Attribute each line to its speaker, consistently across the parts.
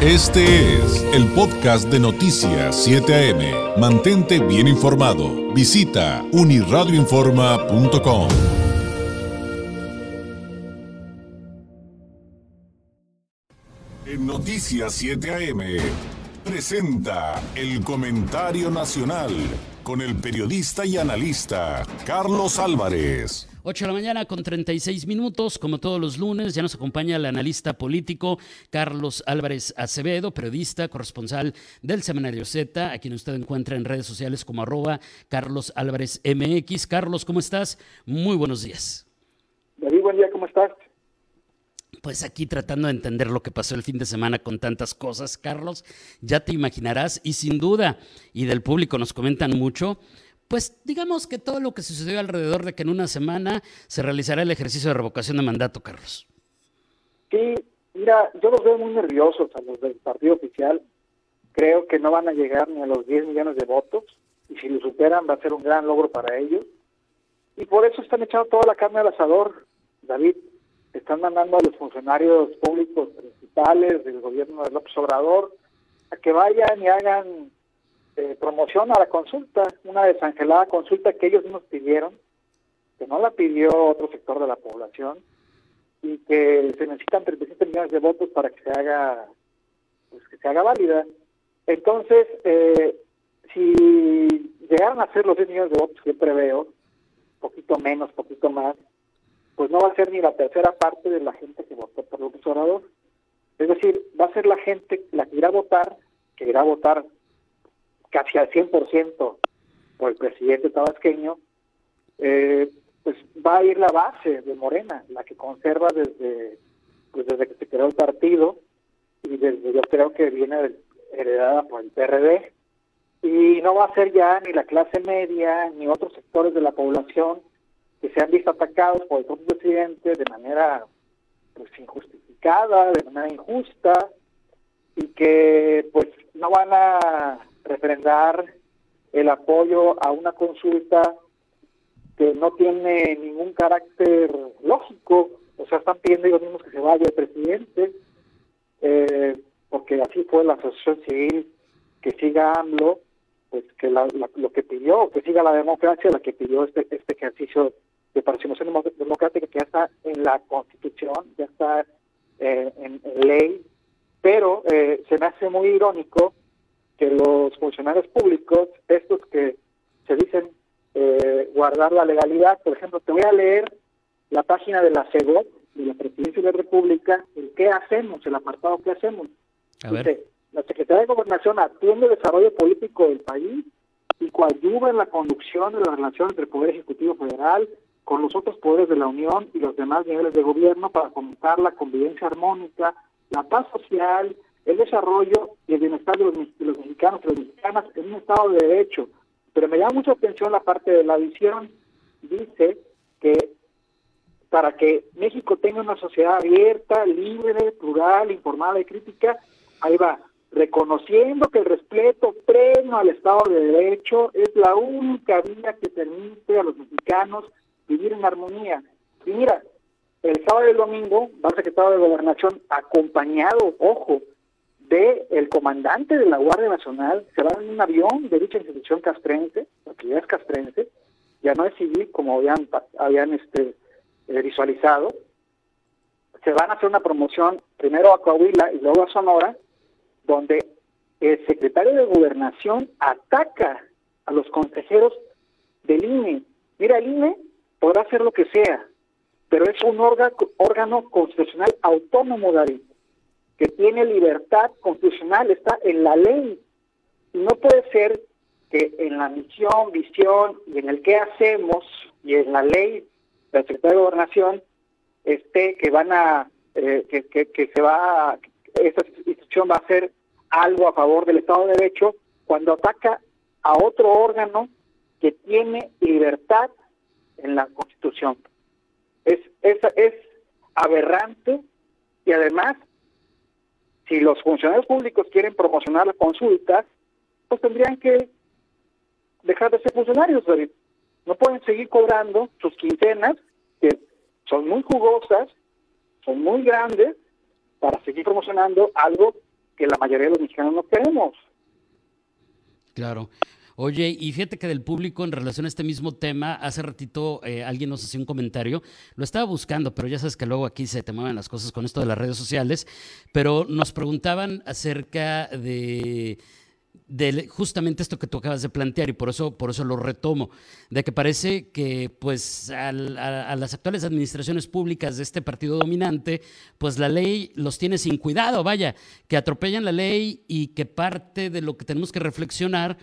Speaker 1: Este es el podcast de Noticias 7 AM. Mantente bien informado. Visita uniradioinforma.com. En Noticias 7 AM presenta el comentario nacional con el periodista y analista Carlos Álvarez.
Speaker 2: 8 de la mañana con 36 minutos, como todos los lunes, ya nos acompaña el analista político Carlos Álvarez Acevedo, periodista, corresponsal del Seminario Z, a quien usted encuentra en redes sociales como arroba Carlos Álvarez MX. Carlos, ¿cómo estás? Muy buenos días.
Speaker 3: David, buen día, ¿cómo estás?
Speaker 2: Pues aquí tratando de entender lo que pasó el fin de semana con tantas cosas, Carlos, ya te imaginarás y sin duda, y del público nos comentan mucho, pues digamos que todo lo que sucedió alrededor de que en una semana se realizará el ejercicio de revocación de mandato, Carlos.
Speaker 3: Sí, mira, yo los veo muy nerviosos a los del partido oficial. Creo que no van a llegar ni a los 10 millones de votos y si lo superan va a ser un gran logro para ellos. Y por eso están echando toda la carne al asador, David. Están mandando a los funcionarios públicos principales del gobierno de López Obrador a que vayan y hagan eh, promoción a la consulta, una desangelada consulta que ellos mismos pidieron, que no la pidió otro sector de la población y que se necesitan 37 millones de votos para que se haga pues que se haga válida. Entonces, eh, si llegaran a ser los 10 millones de votos que preveo, poquito menos, poquito más, pues no va a ser ni la tercera parte de la gente que votó por López Obrador. Es decir, va a ser la gente la que irá a votar, que irá a votar casi al 100% por el presidente tabasqueño, eh, pues va a ir la base de Morena, la que conserva desde, pues desde que se creó el partido y desde yo creo que viene heredada por el PRD y no va a ser ya ni la clase media ni otros sectores de la población que se han visto atacados por el propio presidente de manera pues injustificada, de manera injusta y que pues no van a refrendar el apoyo a una consulta que no tiene ningún carácter lógico, o sea, están pidiendo ellos mismos que se vaya el presidente, eh, porque así fue la asociación civil, que siga AMLO, pues que lo que pidió, que siga la democracia, la que pidió este, este ejercicio de participación democrática que ya está en la Constitución, ya está eh, en, ley, pero eh, se me hace muy irónico que los funcionarios públicos, estos que se dicen eh, guardar la legalidad, por ejemplo, te voy a leer la página de la CEGO, de la Presidencia de la República, el qué hacemos, el apartado qué hacemos. Dice, la Secretaría de Gobernación atiende el desarrollo político del país y coadyuva en la conducción de la relación entre el Poder Ejecutivo Federal con los otros poderes de la Unión y los demás niveles de gobierno para fomentar la convivencia armónica, la paz social, el desarrollo y el bienestar de los, mexicanos y las mexicanas en un Estado de Derecho. Pero me llama mucha atención la parte de la visión. Dice que para que México tenga una sociedad abierta, libre, plural, informada y crítica, ahí va, reconociendo que el respeto pleno al Estado de Derecho es la única vía que permite a los mexicanos vivir en armonía. Y mira, el sábado y el domingo va el secretario de Gobernación acompañado, ojo, de el comandante de la Guardia Nacional, se va en un avión de dicha institución castrense, porque ya es castrense, ya no es civil como habían, habían este, eh, visualizado, se van a hacer una promoción primero a Coahuila y luego a Sonora, donde el secretario de Gobernación ataca a los consejeros del INE. Mira, el INE podrá hacer lo que sea, pero es un órgano, órgano constitucional autónomo, David que tiene libertad constitucional, está en la ley. Y no puede ser que en la misión, visión y en el qué hacemos y en la ley del secretario de Gobernación esté que van a, eh, que, que, se va, a, esta institución va a hacer algo a favor del Estado de Derecho cuando ataca a otro órgano que tiene libertad en la Constitución. Es, es, es aberrante y además si los funcionarios públicos quieren promocionar las consultas, pues tendrían que dejar de ser funcionarios, No pueden seguir cobrando sus quincenas, que son muy jugosas, son muy grandes, para seguir promocionando algo que la mayoría de los mexicanos no queremos.
Speaker 2: Claro. Oye, y fíjate que del público en relación a este mismo tema, hace ratito eh, alguien nos hacía un comentario, lo estaba buscando, pero ya sabes que luego aquí se te mueven las cosas con esto de las redes sociales, pero nos preguntaban acerca de justamente esto que tú acabas de plantear y por eso, por eso lo retomo, de que parece que pues a, las actuales administraciones públicas de este partido dominante, pues la ley los tiene sin cuidado, vaya, que atropellan la ley y que parte de lo que tenemos que reflexionar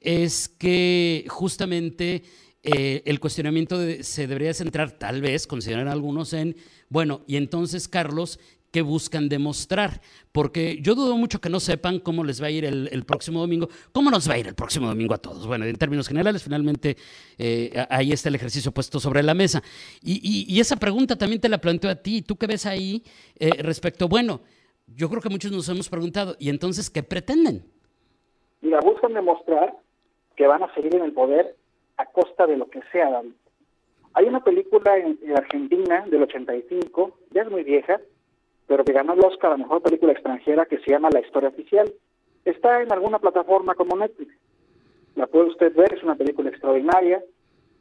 Speaker 2: es que justamente eh, el cuestionamiento se debería centrar, tal vez, consideran algunos, en, bueno, y entonces, Carlos, que buscan demostrar, porque yo dudo mucho que no sepan cómo les va a ir el, próximo domingo, cómo nos va a ir el próximo domingo a todos. Bueno, en términos generales, finalmente eh, ahí está el ejercicio puesto sobre la mesa. Y, esa pregunta también te la planteo a ti, ¿tú qué ves ahí eh, respecto, bueno, yo creo que muchos nos hemos preguntado, ¿y entonces qué pretenden?
Speaker 3: Mira, buscan demostrar que van a seguir en el poder a costa de lo que sea. Hay una película en, en Argentina del 85, ya es muy vieja, pero que ganó el Oscar a la mejor película extranjera que se llama La Historia Oficial. Está en alguna plataforma como Netflix. La puede usted ver, es una película extraordinaria.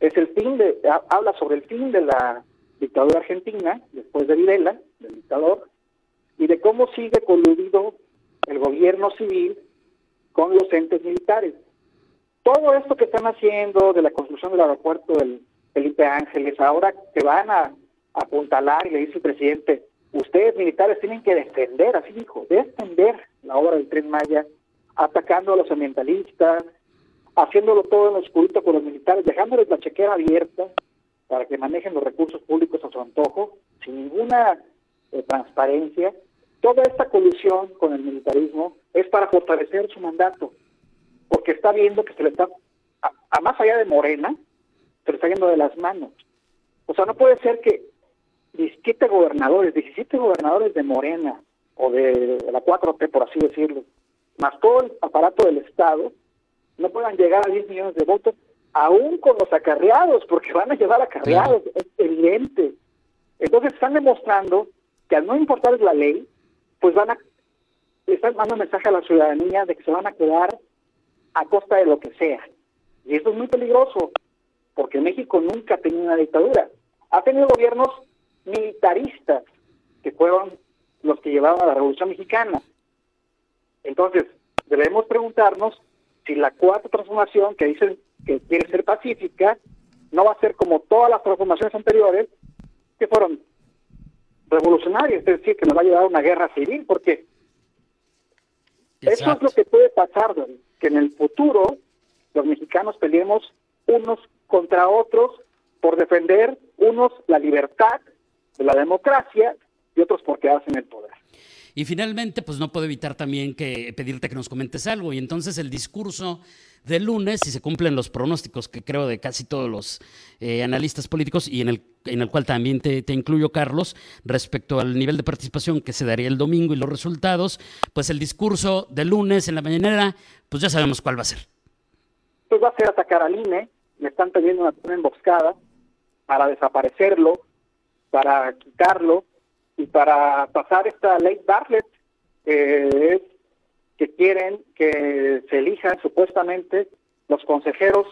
Speaker 3: Es el fin de, habla sobre el fin de la dictadura argentina, después de Videla, del dictador, y de cómo sigue coludido el gobierno civil con los entes militares. Todo esto que están haciendo de la construcción del aeropuerto del Felipe Ángeles, ahora que van a apuntalar, y le dice el presidente, ustedes militares tienen que defender, así dijo, defender la obra del Tren Maya, atacando a los ambientalistas, haciéndolo todo en lo oscurito con los militares, dejándoles la chequera abierta para que manejen los recursos públicos a su antojo, sin ninguna eh, transparencia. Toda esta colusión con el militarismo es para fortalecer su mandato, porque está viendo que se le está, a más allá de Morena, se le está yendo de las manos. O sea, no puede ser que 17 gobernadores, 17 gobernadores de Morena o de, la 4T, por así decirlo, más todo el aparato del Estado, no puedan llegar a 10 millones de votos, aún con los acarreados, porque van a llevar acarreados, es evidente. Entonces están demostrando que al no importarles la ley, pues van a, le están mandando un mensaje a la ciudadanía de que se van a quedar a costa de lo que sea. Y esto es muy peligroso, porque México nunca ha tenido una dictadura. Ha tenido gobiernos militaristas, que fueron los que llevaron a la Revolución Mexicana. Entonces, debemos preguntarnos si la cuarta transformación, que dicen que quiere ser pacífica, no va a ser como todas las transformaciones anteriores, que fueron revolucionarias, es decir, que nos va a llevar a una guerra civil, porque eso es lo que puede pasar, que en el futuro los mexicanos peleemos unos contra otros por defender unos la libertad la democracia y otros porque hacen el poder.
Speaker 2: Y finalmente, pues no puedo evitar también que pedirte que nos comentes algo. Y entonces el discurso del lunes, si se cumplen los pronósticos que creo de casi todos los eh, analistas políticos y en el, en el cual también te, te, incluyo, Carlos, respecto al nivel de participación que se daría el domingo y los resultados, pues el discurso del lunes en la mañanera, pues ya sabemos cuál va a ser.
Speaker 3: Pues va a ser atacar al INE, le están pidiendo una emboscada para desaparecerlo, para quitarlo y para pasar esta ley Bartlett, que es que quieren que se elijan supuestamente los consejeros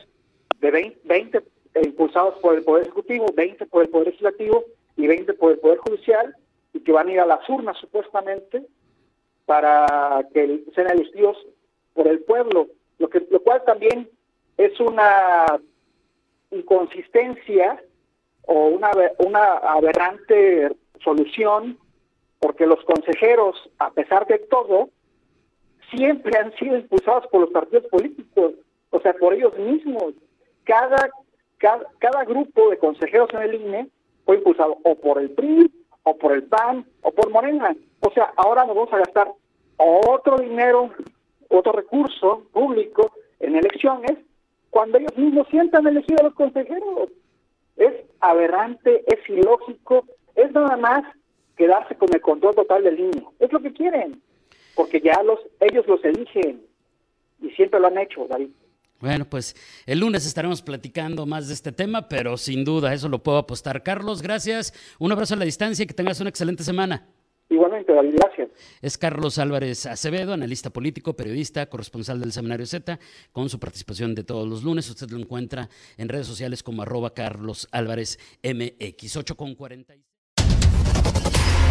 Speaker 3: de 20, impulsados por el Poder Ejecutivo, 20 por el Poder Legislativo y 20 por el Poder Judicial, y que van a ir a las urnas supuestamente para que sean elegidos por el pueblo, lo, que, lo cual también es una inconsistencia o una, una aberrante solución, porque los consejeros, a pesar de todo, siempre han sido impulsados por los partidos políticos, o sea, por ellos mismos. Cada, cada, grupo de consejeros en el INE fue impulsado o por el PRI, o por el PAN, o por Morena. O sea, ahora nos vamos a gastar otro dinero, otro recurso público en elecciones, cuando ellos mismos sientan elegido a los consejeros es aberrante, es ilógico, es nada más quedarse con el control total del niño. Es lo que quieren, porque ya los, ellos los eligen y siempre lo han hecho, David.
Speaker 2: Bueno, pues el lunes estaremos platicando más de este tema, pero sin duda, eso lo puedo apostar. Carlos, gracias. Un abrazo a la distancia y que tengas una excelente semana.
Speaker 3: Igualmente, David, gracias.
Speaker 2: Es Carlos Álvarez Acevedo, analista político, periodista, corresponsal del Seminario Z, con su participación de todos los lunes. Usted lo encuentra en redes sociales como arroba Carlos Álvarez MX 8 con 46.